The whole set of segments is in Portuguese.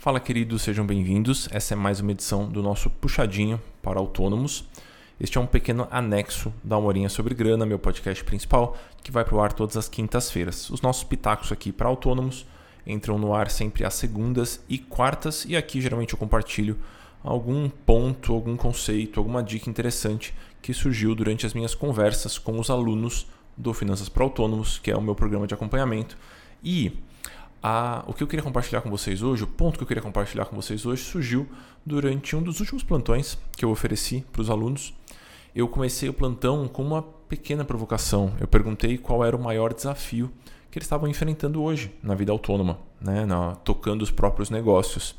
Fala, queridos, sejam bem-vindos. Essa é mais uma edição do nosso Puxadinho para Autônomos. Este é um pequeno anexo da Morinha sobre Grana, meu podcast principal, que vai para o ar todas as quintas-feiras. Os nossos pitacos aqui para autônomos entram no ar sempre às segundas e quartas, e aqui geralmente eu compartilho algum ponto, algum conceito, alguma dica interessante que surgiu durante as minhas conversas com os alunos do Finanças para Autônomos, que é o meu programa de acompanhamento. E a, o que eu queria compartilhar com vocês hoje, o ponto que eu queria compartilhar com vocês hoje, surgiu durante um dos últimos plantões que eu ofereci para os alunos. Eu comecei o plantão com uma pequena provocação. Eu perguntei qual era o maior desafio que eles estavam enfrentando hoje na vida autônoma, né, na, tocando os próprios negócios.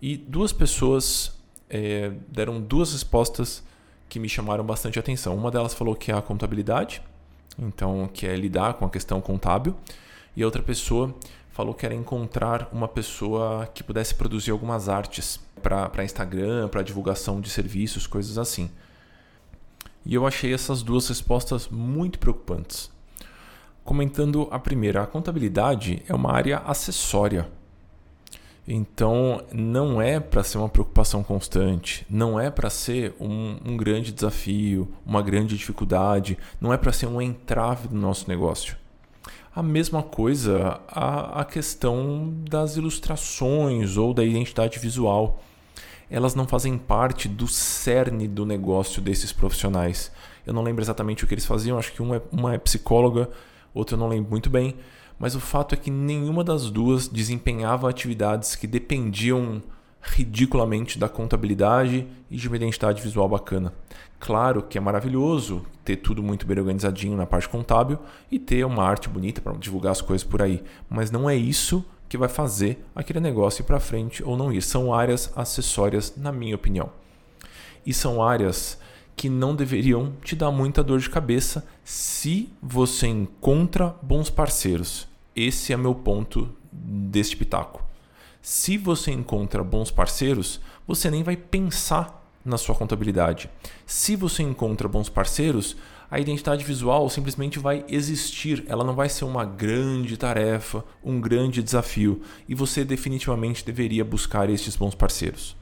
E duas pessoas é, deram duas respostas que me chamaram bastante atenção. Uma delas falou que é a contabilidade, então que é lidar com a questão contábil, e a outra pessoa falou que era encontrar uma pessoa que pudesse produzir algumas artes para Instagram, para divulgação de serviços, coisas assim. E eu achei essas duas respostas muito preocupantes. Comentando a primeira, a contabilidade é uma área acessória. Então, não é para ser uma preocupação constante, não é para ser um, um, grande desafio, uma grande dificuldade, não é para ser um entrave do nosso negócio. A mesma coisa a, a questão das ilustrações ou da identidade visual. Elas não fazem parte do cerne do negócio desses profissionais. Eu não lembro exatamente o que eles faziam, acho que uma é, uma é psicóloga, outra eu não lembro muito bem, mas o fato é que nenhuma das duas desempenhava atividades que dependiam ridiculamente da contabilidade e de uma identidade visual bacana. Claro que é maravilhoso ter tudo muito bem organizadinho na parte contábil e ter uma arte bonita para divulgar as coisas por aí, mas não é isso que vai fazer aquele negócio ir para frente ou não ir. São áreas acessórias, na minha opinião. E são áreas que não deveriam te dar muita dor de cabeça se você encontra bons parceiros. Esse é meu ponto deste pitaco. Se você encontra bons parceiros, você nem vai pensar na sua contabilidade. Se você encontra bons parceiros, a identidade visual simplesmente vai existir, ela não vai ser uma grande tarefa, um grande desafio, e você definitivamente deveria buscar estes bons parceiros.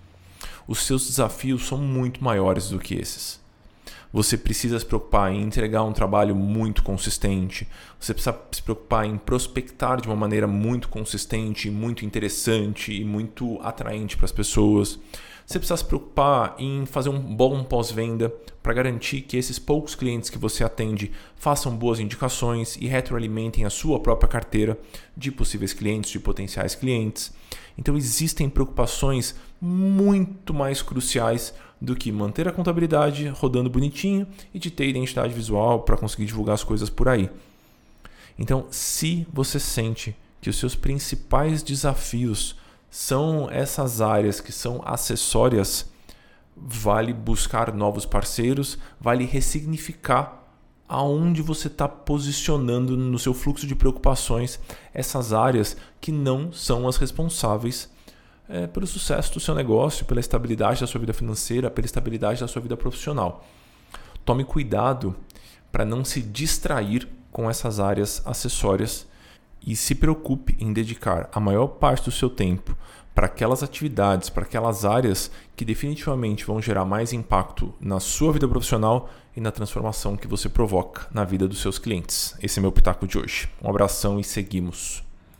Os seus desafios são muito maiores do que esses. Você precisa se preocupar em entregar um trabalho muito consistente. Você precisa se preocupar em prospectar de uma maneira muito consistente, muito interessante e muito atraente para as pessoas. Você precisa se preocupar em fazer um bom pós-venda para garantir que esses poucos clientes que você atende façam boas indicações e retroalimentem a sua própria carteira de possíveis clientes, de potenciais clientes. Então existem preocupações muito mais cruciais do que manter a contabilidade rodando bonitinho e de ter identidade visual para conseguir divulgar as coisas por aí. Então, se você sente que os seus principais desafios são essas áreas que são acessórias, vale buscar novos parceiros, vale ressignificar aonde você está posicionando no seu fluxo de preocupações essas áreas que não são as responsáveis é, pelo sucesso do seu negócio, pela estabilidade da sua vida financeira, pela estabilidade da sua vida profissional. Tome cuidado para não se distrair com essas áreas acessórias e se preocupe em dedicar a maior parte do seu tempo para aquelas atividades, para aquelas áreas que definitivamente vão gerar mais impacto na sua vida profissional e na transformação que você provoca na vida dos seus clientes. Esse é meu pitaco de hoje. Um abração e seguimos.